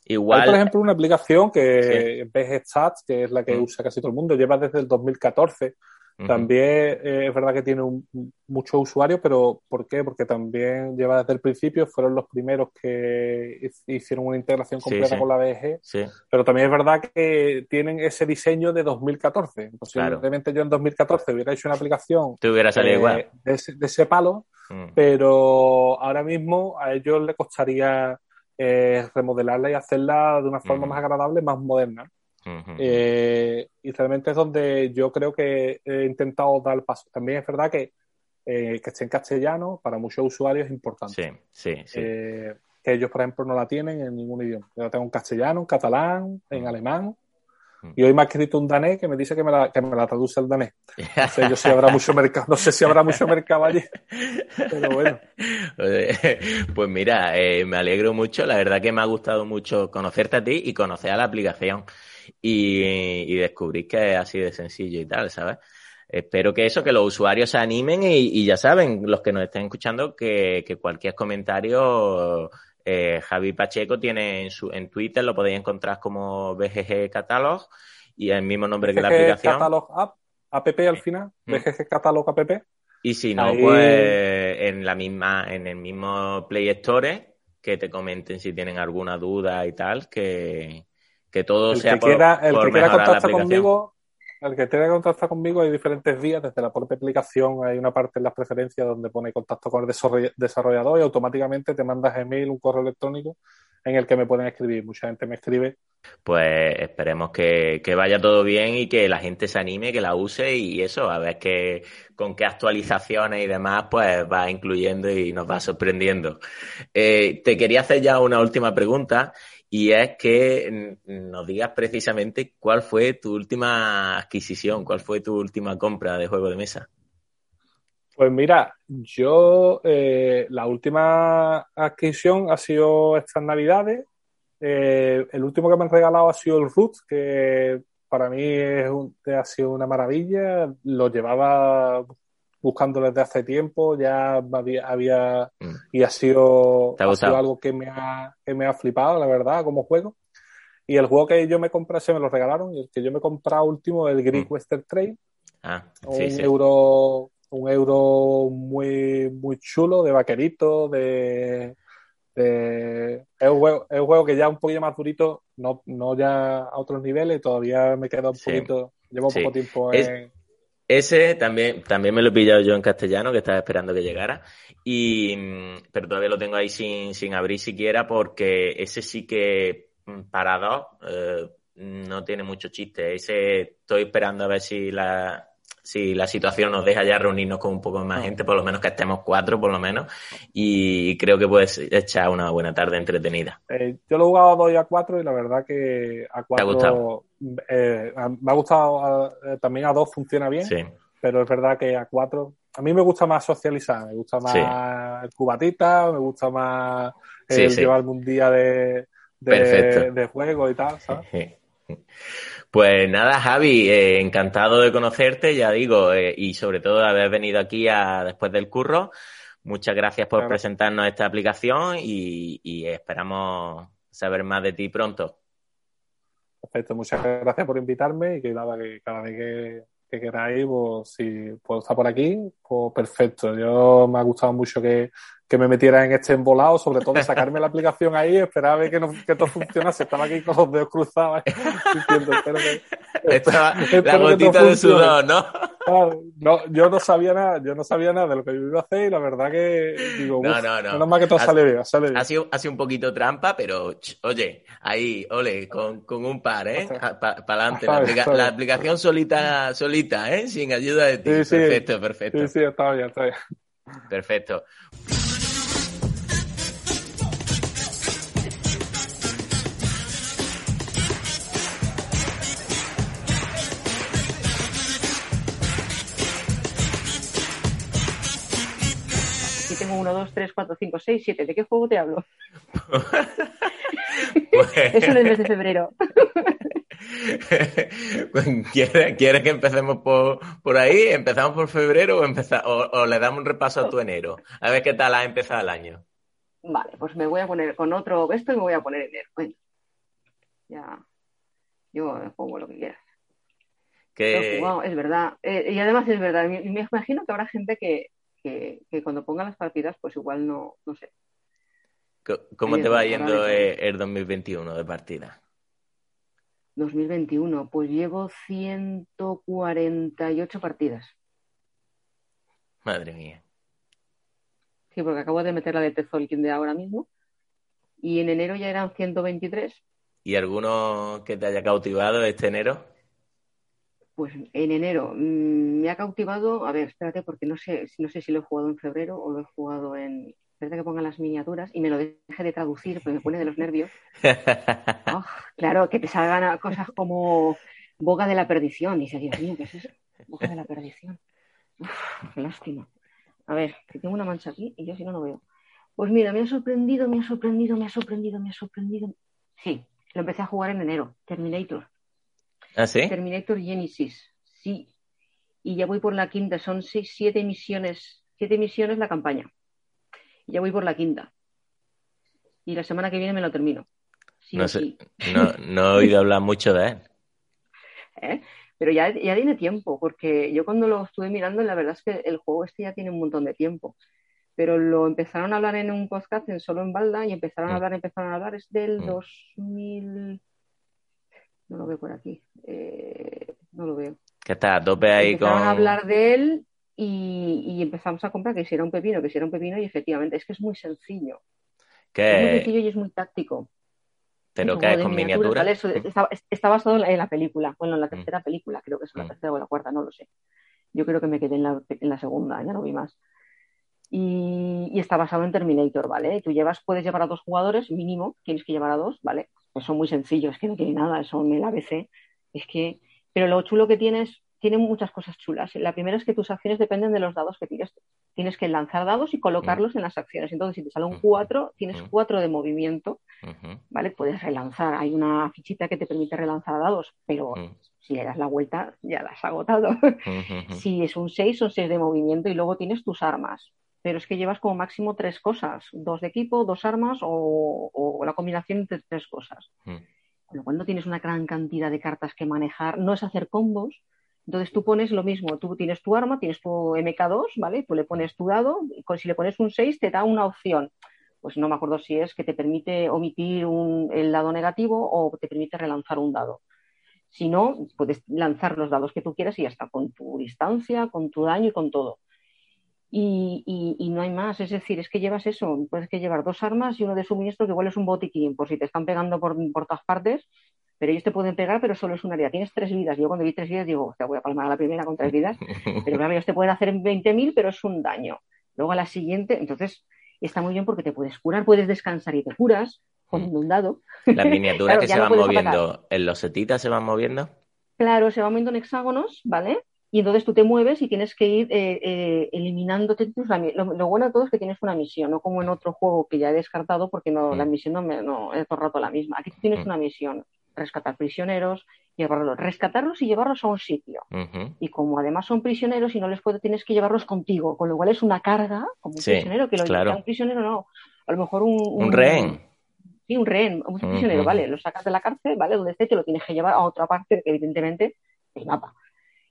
Igual. Hay, por ejemplo, una aplicación que sí. Stats, que es la que mm. usa casi todo el mundo, lleva desde el 2014 también eh, es verdad que tiene muchos usuarios, pero ¿por qué? Porque también lleva desde el principio, fueron los primeros que hicieron una integración completa con la BG, pero también es verdad que tienen ese diseño de 2014. Posiblemente yo en 2014 hubiera hecho una aplicación Te hubiera salido igual. De, ese, palo, mm. pero ahora mismo a ellos les costaría eh, remodelarla y hacerla de una forma más agradable, más moderna. Eh, y realmente es donde yo creo que he intentado dar el paso. También es verdad que eh, que esté en castellano para muchos usuarios es importante. Sí, sí, sí. Eh, que ellos, por ejemplo, no la tienen en ningún idioma. Yo la tengo en castellano, en catalán, en alemán. Y hoy me ha escrito un danés que me dice que me la, que me la traduce el danés. No sé yo si habrá mucho (laughs) mercado, no sé si habrá mucho mercado allí. Pero bueno. Pues mira, me alegro mucho. La verdad que me ha gustado mucho conocerte a ti y conocer a la aplicación y, descubrir que es así de sencillo y tal, ¿sabes? Espero que eso, que los usuarios se animen y, ya saben, los que nos estén escuchando, que, cualquier comentario, eh, Javi Pacheco tiene en, su, en Twitter, lo podéis encontrar como BGG Catalog y el mismo nombre que la aplicación. Catalog App, app al final, mm. BGG Catalog app. Y si no, pues en la misma, en el mismo Play Store, que te comenten si tienen alguna duda y tal, que, que todo el sea que quiera, el que quiera contactar conmigo el que quiera contactar conmigo hay diferentes vías. Desde la propia aplicación hay una parte en las preferencias donde pone contacto con el desarrollador y automáticamente te mandas email un correo electrónico en el que me pueden escribir. Mucha gente me escribe. Pues esperemos que, vaya todo bien y que la gente se anime, que la use y eso, a ver qué, con qué actualizaciones y demás, pues va incluyendo y nos va sorprendiendo. Eh, te quería hacer ya una última pregunta y es que nos digas precisamente cuál fue tu última adquisición, cuál fue tu última compra de juego de mesa. Pues mira, yo eh, la última adquisición ha sido estas navidades. Eh, el último que me han regalado ha sido el Root, que para mí es ha sido una maravilla. Lo llevaba buscando desde hace tiempo, ya había, mm. y ha sido, algo que me, ha, que me ha flipado, la verdad, como juego. Y el juego que yo me compré se me lo regalaron, y el que yo me compré último, el Greek mm. Western Trail. Ah, un euro, un euro muy, muy chulo, de vaquerito, de, es, un juego, es un juego que ya un poquito más durito, no, no ya a otros niveles, todavía me queda un poquito, llevo poco tiempo en Ese también, también me lo he pillado yo en castellano, que estaba esperando que llegara. Y, pero todavía lo tengo ahí sin, sin abrir siquiera porque ese sí que mm, para dos eh, no tiene mucho chiste. Ese estoy esperando a ver si la, si la situación nos deja ya reunirnos con un poco más ah. gente, por lo menos que estemos cuatro, por lo menos, y creo que puedes echar una buena tarde entretenida. Eh, yo lo he jugado a 2 y a 4 y la verdad que a 4 eh, me ha gustado, eh, también a 2 funciona bien, pero es verdad que a 4 a mí me gusta más socializar, me gusta más el cubatita, me gusta más el llevarme un día de, de, de, juego y tal, ¿sabes? (laughs) Pues nada, Javi, eh, encantado de conocerte, ya digo, eh, y sobre todo de haber venido aquí a, después del curro. Muchas gracias por presentarnos esta aplicación y, esperamos saber más de ti pronto. Perfecto, muchas gracias por invitarme y que nada, que cada vez que, que queráis, pues si puedo estar por aquí, pues perfecto. Yo me ha gustado mucho que, que me metiera en este embolado, sobre todo de sacarme la aplicación ahí, esperar a ver que, no, que todo funcionase. Estaba aquí con los dedos cruzados diciendo, espero que, Estaba (laughs) la gotita de sudor, ¿no? no, yo no sabía nada, yo no sabía nada de lo que yo iba a hacer y la verdad que digo, no, no, no. menos mal que todo sale bien, sale bien. Ha sido, ha sido un poquito trampa, pero oye, ahí, ole, con, con un par, ¿eh? Para adelante. La, la, aplicación solita, solita, ¿eh? Sin ayuda de ti. perfecto, perfecto. Sí, sí, está bien, está bien. Perfecto. 1, 2, 3, 4, 5, 6, 7. ¿De qué juego te hablo? pues... Eso es el mes de febrero. (laughs) ¿Quieres, ¿Quieres, que empecemos por, por, ahí? ¿Empezamos por febrero o, o, le damos un repaso a tu enero? A ver qué tal ha empezado el año. Vale, pues me voy a poner con otro esto y me voy a poner enero. Bueno, ya. Yo pongo lo que quieras. Que... es verdad. Eh, y además es verdad. Me, me imagino que habrá gente que, que, cuando ponga las partidas, pues igual no, no sé. ¿Cómo te va yendo el 2021 de partida? 2021, pues llevo 148 partidas. Madre mía. Sí, porque acabo de meter la de Tezolkin de ahora mismo. Y en enero ya eran 123. ¿Y alguno que te haya cautivado este enero? Pues en enero mm, me ha cautivado, a ver, espérate, porque no sé, no sé si lo he jugado en febrero o lo he jugado en. Espérate que pongan las miniaturas y me lo deje de traducir, porque me pone de los nervios. Oh, (laughs) claro, que te salgan cosas como boga de la perdición. Dice, Dios mío, ¿qué es eso? Boga de la perdición. Uf, lástima. A ver, que tengo una mancha aquí y yo si no, no veo. Pues mira, me ha sorprendido, me ha sorprendido, me ha sorprendido, me ha sorprendido. Sí, lo empecé a jugar en enero, Terminator. ¿Ah, sí? Terminator Genesis, sí. Y ya voy por la quinta, son seis, siete misiones, siete misiones la campaña. Y ya voy por la quinta. Y la semana que viene me lo termino. no, sé, no, he oído hablar mucho de él. (laughs) ¿Eh? Pero ya, ya tiene tiempo, porque yo cuando lo estuve mirando, la verdad es que el juego este ya tiene un montón de tiempo. Pero lo empezaron a hablar en un podcast en solo en Balda y empezaron a mm. hablar, empezaron a hablar, es del 2000 mm no lo veo por aquí, eh, no lo veo. Que está tope ahí con... a hablar de él y, empezamos a comprar que si era un pepino, que si era un pepino y efectivamente es que es muy sencillo. Es muy sencillo y es muy táctico. ¿Pero qué es con miniatura? Está, basado en la película, bueno, en la mm. tercera película, creo que es la mm. tercera o la cuarta, no lo sé. Yo creo que me quedé en la, en la segunda, ya no vi más. Y, y, está basado en Terminator, ¿vale? Tú llevas, puedes llevar a dos jugadores, mínimo, tienes que llevar a dos, ¿vale? Pues son muy sencillos, es que no tiene nada, son el ABC. Es que, pero lo chulo que tienes, tiene muchas cosas chulas. La primera es que tus acciones dependen de los dados que tienes. Tienes que lanzar dados y colocarlos en las acciones. Entonces, si te sale un 4, tienes 4 de movimiento, ¿vale? Puedes relanzar. Hay una fichita que te permite relanzar dados, pero si le das la vuelta, ya la has agotado. (laughs) si es un 6, son 6 de movimiento y luego tienes tus armas pero es que llevas como máximo tres cosas, dos de equipo, dos armas o, la combinación de tres cosas. Mm. Con lo cual no tienes una gran cantidad de cartas que manejar, no es hacer combos. Entonces tú pones lo mismo, tú tienes tu arma, tienes tu MK2, ¿vale? Tú le pones tu dado, y si le pones un 6 te da una opción. Pues no me acuerdo si es que te permite omitir el lado negativo o te permite relanzar un dado. Si no, puedes lanzar los dados que tú quieras y ya está, con tu distancia, con tu daño y con todo. Y, no hay más, es decir, es que llevas eso, puedes que llevar dos armas y uno de suministro que igual es un botiquín, por si te están pegando por, por todas partes, pero ellos te pueden pegar, pero solo es un área. Tienes tres vidas. Yo cuando vi tres vidas digo, te voy a palmar a la primera con tres vidas, (laughs) pero claro, ellos te pueden hacer 20.000, pero es un daño. Luego a la siguiente, entonces está muy bien porque te puedes curar, puedes descansar y te curas poniendo un dado. Las miniaturas (laughs) que se van moviendo en los setitas se van moviendo. Claro, se van moviendo en hexágonos, ¿vale? Y entonces tú te mueves y tienes que ir eh, eh, eliminándote Lo, bueno de todo es que tienes una misión, no como en otro juego que ya he descartado porque no, la mm. misión no, me, no es todo el rato la misma. Aquí tienes mm. una misión, rescatar prisioneros, llevarlos, rescatarlos y llevarlos a un sitio. Y como además son prisioneros y no les puedes, tienes que llevarlos contigo, con lo cual es una carga como un prisionero, que lo claro. un prisionero no, a lo mejor un, un, rehén. Sí, un rehén, un prisionero, ¿vale? Lo sacas de la cárcel, ¿vale? Donde esté, te lo tienes que llevar a otra parte, evidentemente, el mapa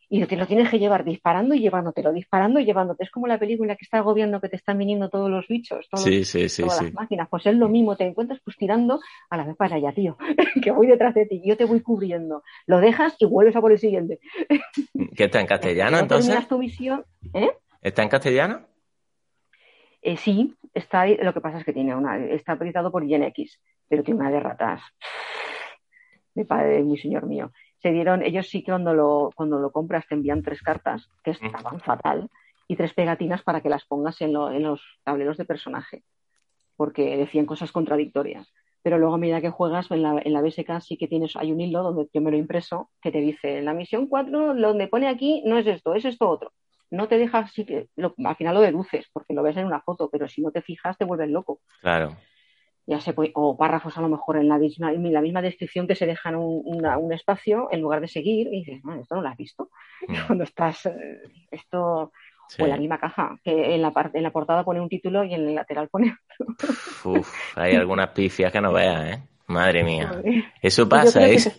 y te lo tienes que llevar disparando y llevándotelo, disparando y llevándote. Es como la película que está agobiando que te están viniendo todos los bichos, todas las máquinas. Pues es lo mismo, te encuentras pues tirando a la vez para allá, tío, (laughs) que voy detrás de ti, yo te voy cubriendo. Lo dejas y vuelves a por el siguiente. ¿Qué está en castellano (laughs) entonces? tu misión, ¿eh? ¿Está en castellano? Eh, sí, está Lo que pasa es que tiene una, está habilitado por X, pero tiene una de ratas. Mi padre, mi señor mío se dieron, ellos sí que cuando lo, cuando lo compras te envían tres cartas, que estaban fatal, y tres pegatinas para que las pongas en, los tableros de personaje, porque decían cosas contradictorias. Pero luego a medida que juegas en la, en la BSK sí que tienes, hay un hilo donde yo me lo impreso, que te dice, en la misión 4, donde pone aquí, no es esto, es esto otro. No te dejas, sí que, al final lo deduces, porque lo ves en una foto, pero si no te fijas te vuelves loco. Claro ya se o párrafos a lo mejor en la misma, en la misma descripción que se dejan un, un espacio en lugar de seguir y dices, bueno, esto no lo has visto. (laughs) Cuando estás, eh, esto, o en la misma caja, que en la, en la portada pone un título y en el lateral pone otro. (laughs) Uf, hay algunas pifias que no veas, ¿eh? Madre mía. (laughs) Eso pasa, es...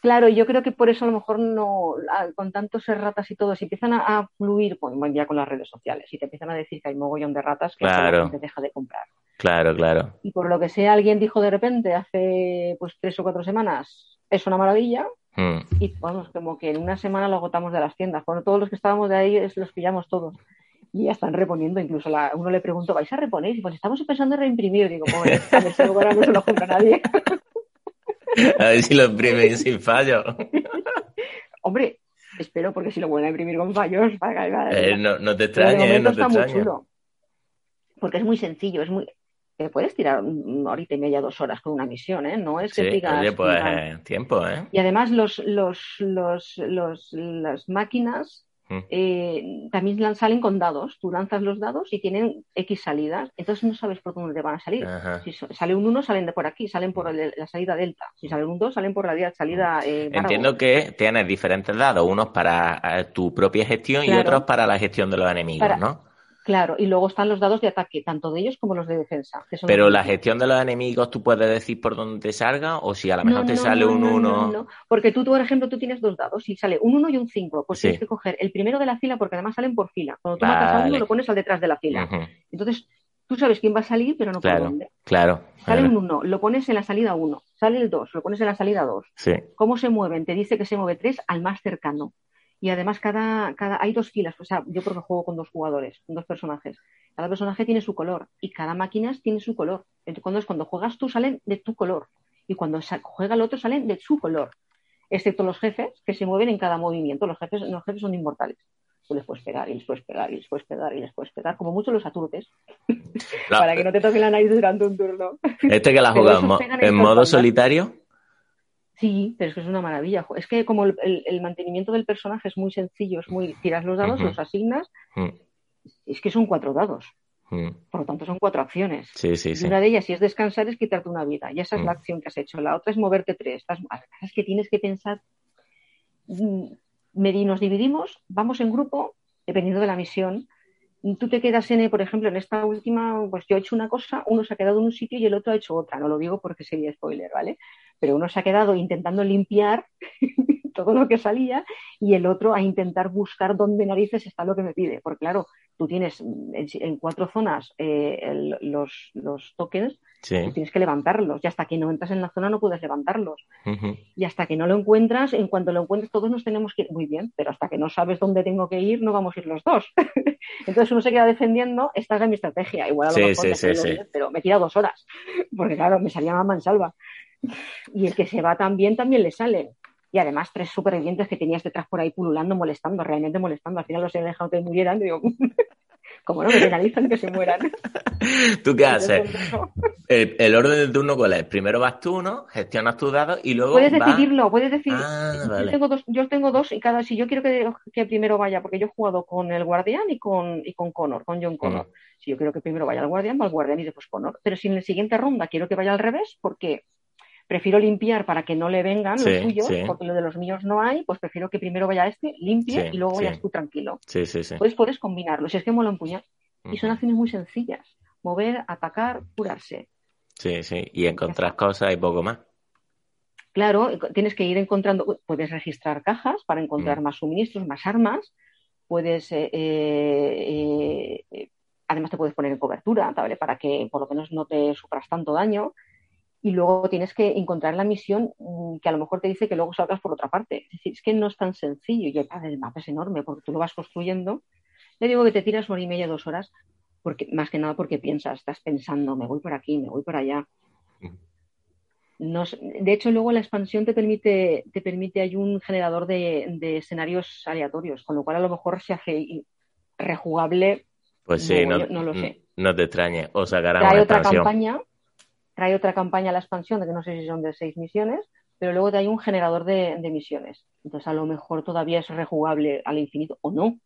Claro, yo creo que por eso a lo mejor no, con tantos ratas y todo, si empiezan a, fluir, pues ya con las redes sociales, si te empiezan a decir que hay mogollón de ratas, que claro. te deja de comprar. Claro, claro. Y por lo que sea, alguien dijo de repente hace pues tres o cuatro semanas, es una maravilla. Hmm. Y vamos, como que en una semana lo agotamos de las tiendas. Bueno, todos los que estábamos de ahí los pillamos todos. Y ya están reponiendo. Incluso la, uno le preguntó, ¿vais a reponer? Y pues estamos empezando a reimprimir. Digo, pues a ver si ahora no se lo compra nadie. (laughs) a ver si lo imprimen sin fallo. (laughs) Hombre, espero, porque si lo vuelven a imprimir con fallos, eh, no, no, te extrañes, no te extrañes. Porque es muy sencillo, es muy, te puedes tirar una horita y media, dos horas con una misión, ¿eh? No es que sí, digas... Oye, pues tiempo, ¿eh? Y además los, los, los, los las máquinas mm. eh, también salen con dados. Tú lanzas los dados y tienen X salidas, entonces no sabes por dónde te van a salir. Si sale un 1, salen de por aquí, salen por la salida delta. Si sale un 2, salen por la salida... Eh, Entiendo que tienes diferentes dados, unos para eh, tu propia gestión y otros para la gestión de los enemigos, ¿no? Claro, y luego están los dados de ataque, tanto de ellos como los de defensa. Pero la gestión de los enemigos, ¿tú puedes decir por dónde te salga? O si a lo mejor te sale un 1. No, no, porque tú, por ejemplo, tú tienes dos dados y sale un 1 y un 5. Pues tienes que coger el primero de la fila porque además salen por fila. Cuando tú matas a uno, lo pones al detrás de la fila. Entonces, tú sabes quién va a salir, pero no por dónde. Claro. Sale un 1, lo pones en la salida 1. Sale el 2, lo pones en la salida 2. Sí. ¿Cómo se mueven? Te dice que se mueve 3 al más cercano y además cada, cada hay dos filas, o sea, yo creo que juego con dos jugadores, con dos personajes. Cada personaje tiene su color y cada máquina tiene su color. Entonces, cuando, juegas tú salen de tu color y cuando juega el otro salen de su color, excepto los jefes que se mueven en cada movimiento. Los jefes, los jefes son inmortales. Tú les puedes pegar y les puedes pegar y les puedes pegar y les puedes pegar, como mucho los aturtes, (laughs) para que no te toque la nariz durante un turno. ¿Este que la juega en modo solitario? Sí, pero es que es una maravilla. Es que como el, mantenimiento del personaje es muy sencillo, es muy tiras los dados, los asignas, es que son cuatro dados. Por lo tanto, son cuatro acciones. Sí, sí, y una de ellas, si es descansar, es quitarte una vida. Y esa es la acción que has hecho. La otra es moverte tres. Las es que tienes que pensar. Mm, nos dividimos, vamos en grupo, dependiendo de la misión. Tú te quedas en, por ejemplo, en esta última, pues yo he hecho una cosa, uno se ha quedado en un sitio y el otro ha hecho otra. No lo digo porque sería spoiler, ¿vale? pero uno se ha quedado intentando limpiar (laughs) todo lo que salía, y el otro a intentar buscar dónde narices está lo que me pide. Porque claro, tú tienes en, cuatro zonas eh, los, los, tokens, tienes que levantarlos, y hasta que no entras en la zona no puedes levantarlos. Y hasta que no lo encuentras, en cuanto lo encuentres, todos nos tenemos que ir muy bien, pero hasta que no sabes dónde tengo que ir, no vamos a ir los dos. (laughs) Entonces uno se queda defendiendo, esta es mi estrategia, igual a lo mejor pero me tira dos horas, (laughs) porque claro, me salía más mansalva. Y el que se va también, también le sale. Y además tres supervivientes que tenías detrás por ahí pululando, molestando, realmente molestando. Al final los he dejado que murieran. Digo, (laughs) como no me penalizan que se mueran. (laughs) ¿Tú qué haces? El, orden de turno cuál es? Primero vas tú, ¿no? Gestionas tus dados y luego. Puedes decidirlo, puedes decidir. Ah, yo, tengo dos, yo tengo dos y cada si yo quiero que, que, primero vaya, porque yo he jugado con el guardián y con, y con Connor, con John Connor. Si yo quiero que primero vaya el guardián, va el guardián y después Connor. Pero si en la siguiente ronda quiero que vaya al revés, porque prefiero limpiar para que no le vengan los suyos, porque lo de los míos no hay, pues prefiero que primero vaya este, limpie y luego vayas tú tranquilo. Sí, sí, sí. Pues puedes combinarlo, si es que mola un puñal. Y son acciones muy sencillas. Mover, atacar, curarse. Sí, sí. Y encontrar cosas y poco más. Claro, tienes que ir encontrando, puedes registrar cajas para encontrar mm. más suministros, más armas, puedes, eh, eh, eh, además te puedes poner en cobertura, ¿vale? Para que por lo menos no te sufras tanto daño y luego tienes que encontrar la misión mm, que a lo mejor te dice que luego salgas por otra parte. Es decir, es que no es tan sencillo y el, mapa es enorme porque tú lo vas construyendo. Le digo que te tiras una y media, dos horas, porque, más que nada porque piensas, estás pensando, me voy por aquí, me voy por allá. de hecho, luego la expansión te permite, te permite, hay un generador de, escenarios aleatorios, con lo cual a lo mejor se hace rejugable. Pues sí, no, lo sé. No te extrañe, o sacarán Hay otra campaña trae otra campaña a la expansión, de que no sé si son de seis misiones, pero luego hay un generador de, misiones. Entonces a lo mejor todavía es rejugable al infinito o no.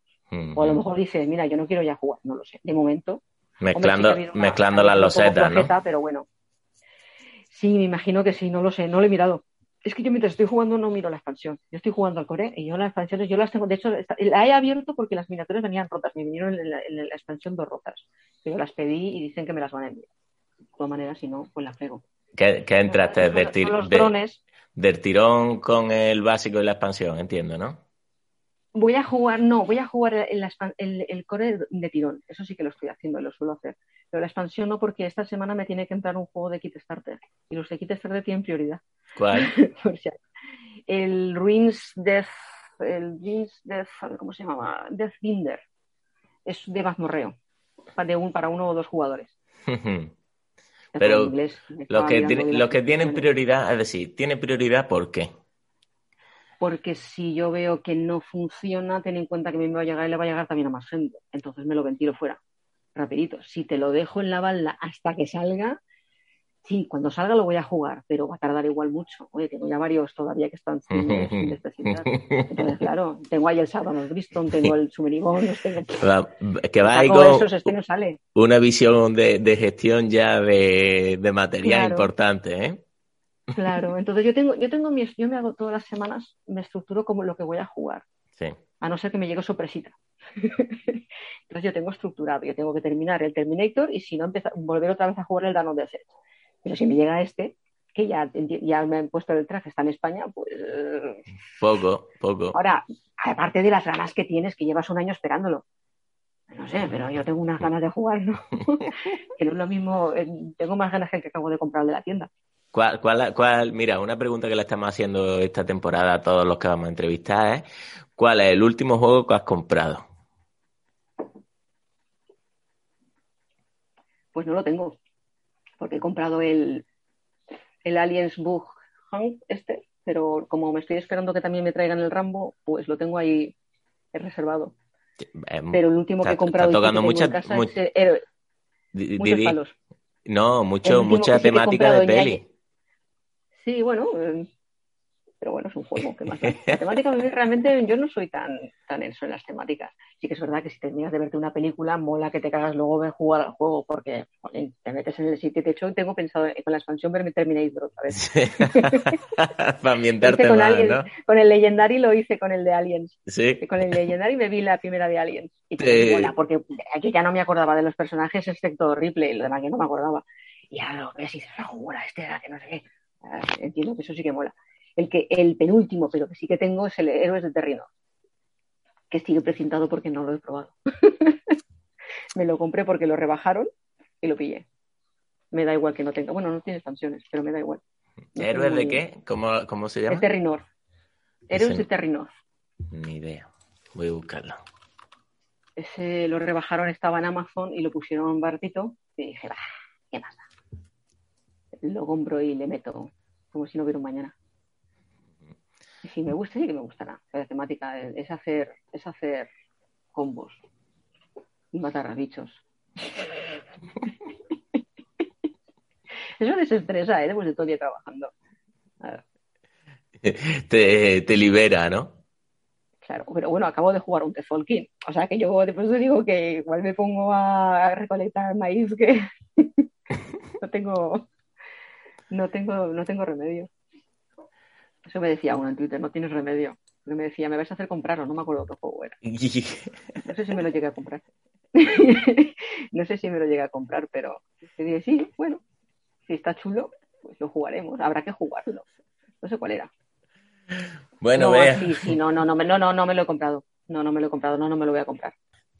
O a lo mejor dice, mira, yo no quiero ya jugar, no lo sé. De momento. Mezclando, mezclando las losetas, ¿no? Pero bueno. Sí, me imagino que sí, no lo sé, no lo he mirado. Es que yo mientras estoy jugando no miro la expansión. Yo estoy jugando al core y yo las expansiones, yo las tengo, de hecho, la he abierto porque las miniaturas venían rotas, me vinieron en la, en la expansión dos rotas. Yo las pedí y dicen que me las van a enviar todas maneras, si no, pues la pego. ¿Qué, entraste? Del, del tirón con el básico y la expansión, entiendo, ¿no? Voy a jugar, no, voy a jugar el, el, core de tirón. Eso sí que lo estoy haciendo, lo suelo hacer. Pero la expansión no, porque esta semana me tiene que entrar un juego de kit starter. Y los de kit starter tienen prioridad. ¿Cuál? (laughs) el Ruins Death, el Ruins Death, ¿cómo se llama? Death Binder. Es de mazmorreo. De un, para uno o dos jugadores. (laughs) Pero los que, que tienen prioridad, es decir, tiene prioridad ¿por qué? Porque si yo veo que no funciona, ten en cuenta que me va a llegar y le va a llegar también a más gente. Entonces me lo ventilo fuera, rapidito. Si te lo dejo en la balda hasta que salga, sí, cuando salga lo voy a jugar, pero va a tardar igual mucho. Oye, tengo ya varios todavía que están sin, (laughs) especificidad. Entonces, claro, tengo ahí el Sábado Bristol, tengo el Sumerigón, tengo... Que va ahí con este sale. una visión de, gestión ya de, material importante, ¿eh? Claro, entonces yo tengo, yo tengo mi, yo me hago todas las semanas, me estructuro como lo que voy a jugar. Sí. A no ser que me llegue sorpresita. (laughs) entonces yo tengo estructurado, yo tengo que terminar el Terminator y si no empezar, volver otra vez a jugar el Dano de Asset. Pero si me llega este, que ya, ya me han puesto el traje, está en España, pues... Poco, poco. Ahora, aparte de las ganas que tienes, que llevas un año esperándolo. No sé, pero yo tengo unas ganas de jugar, ¿no? (laughs) que no es lo mismo, eh, tengo más ganas que el que acabo de comprar de la tienda. ¿Cuál, cuál, cuál, mira, una pregunta que le estamos haciendo esta temporada a todos los que vamos a entrevistar es, ¿cuál es el último juego que has comprado? Pues no lo tengo porque he comprado el, el Aliens Bug Hunt este, pero como me estoy esperando que también me traigan el Rambo, pues lo tengo ahí reservado. Em, pero el último que he comprado está tocando mucha, No, mucho, mucha temática de peli. Sí, bueno, eh, pero bueno, es un juego. que más (laughs) La temática realmente yo no soy tan, tan eso en las temáticas. Sí que es verdad que si terminas de verte una película, mola que te cagas luego ver jugar al juego, porque te metes en el sitio. De hecho, tengo pensado con la expansión verme Terminator otra vez. (laughs) Para ambientarte con, con el Legendary lo hice con el de Aliens. Sí. Con el Legendary me vi la primera de Aliens. Y mola, porque yo ya no me acordaba de los personajes excepto Ripley, lo demás que no me acordaba. Y ahora lo ves y dices, ah, este era que no sé qué. Ah, entiendo que eso sí que mola. El, que, el penúltimo, pero que sí que tengo, es el Héroes de Terrino, que sigue precintado porque no lo he probado. (laughs) me lo compré porque lo rebajaron y lo pillé. Me da igual que no tenga. Bueno, no tiene expansiones, pero me da igual. ¿Héroes de qué? ¿Cómo, ¿Cómo, se llama? De Terrinor. Héroes de Terrinor. Ni idea. Voy a buscarlo. Ese lo rebajaron, estaba en Amazon y lo pusieron baratito. Y dije, va, ¿qué pasa? Lo compro y le meto como si no hubiera un mañana. Si me gusta, sí que me gustará. La temática es hacer, es hacer combos y matar a bichos. (laughs) Eso desestresa, ¿eh? Después de todo el día trabajando. (laughs) Te, te libera, ¿no? Claro, pero bueno, acabo de jugar un Tefolkin. O sea que yo después te digo que igual me pongo a recolectar maíz que (laughs) no tengo no tengo no tengo remedio. Eso me decía uno en Twitter, no tienes remedio. Porque me decía, me vas a hacer comprar o no me acuerdo otro juego era. (laughs) No sé si me lo llegué a comprar. (laughs) no sé si me lo llegué a comprar, pero dije, sí, bueno, si está chulo, pues lo jugaremos. Habrá que jugarlo. No sé cuál era. Bueno, no, Sí, sí, no, no, no, no, no, no me lo he comprado. No, no me lo he comprado, no, no me lo voy a comprar.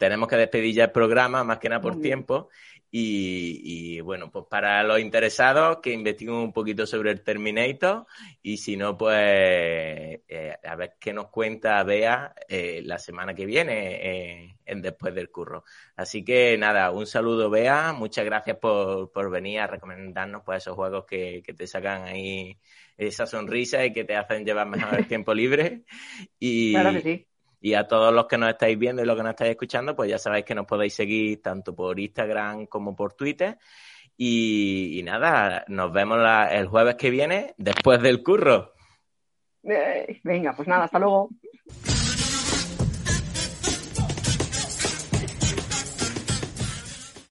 Tenemos que despedir ya el programa, más que nada por tiempo. Y, bueno, pues para los interesados que investiguen un poquito sobre el Terminator y si no, pues eh, a ver qué nos cuenta Bea eh, la semana que viene eh, en Después del Curro. Así que nada, un saludo Bea, muchas gracias por, por venir a recomendarnos pues, esos juegos que, que te sacan ahí esa sonrisa y que te hacen llevar mejor el (laughs) tiempo libre. Y, claro que sí. Y a todos los que nos estáis viendo y los que nos estáis escuchando, pues ya sabéis que nos podéis seguir tanto por Instagram como por Twitter. Y, nada, nos vemos el jueves que viene después del curro. venga, pues nada, hasta luego.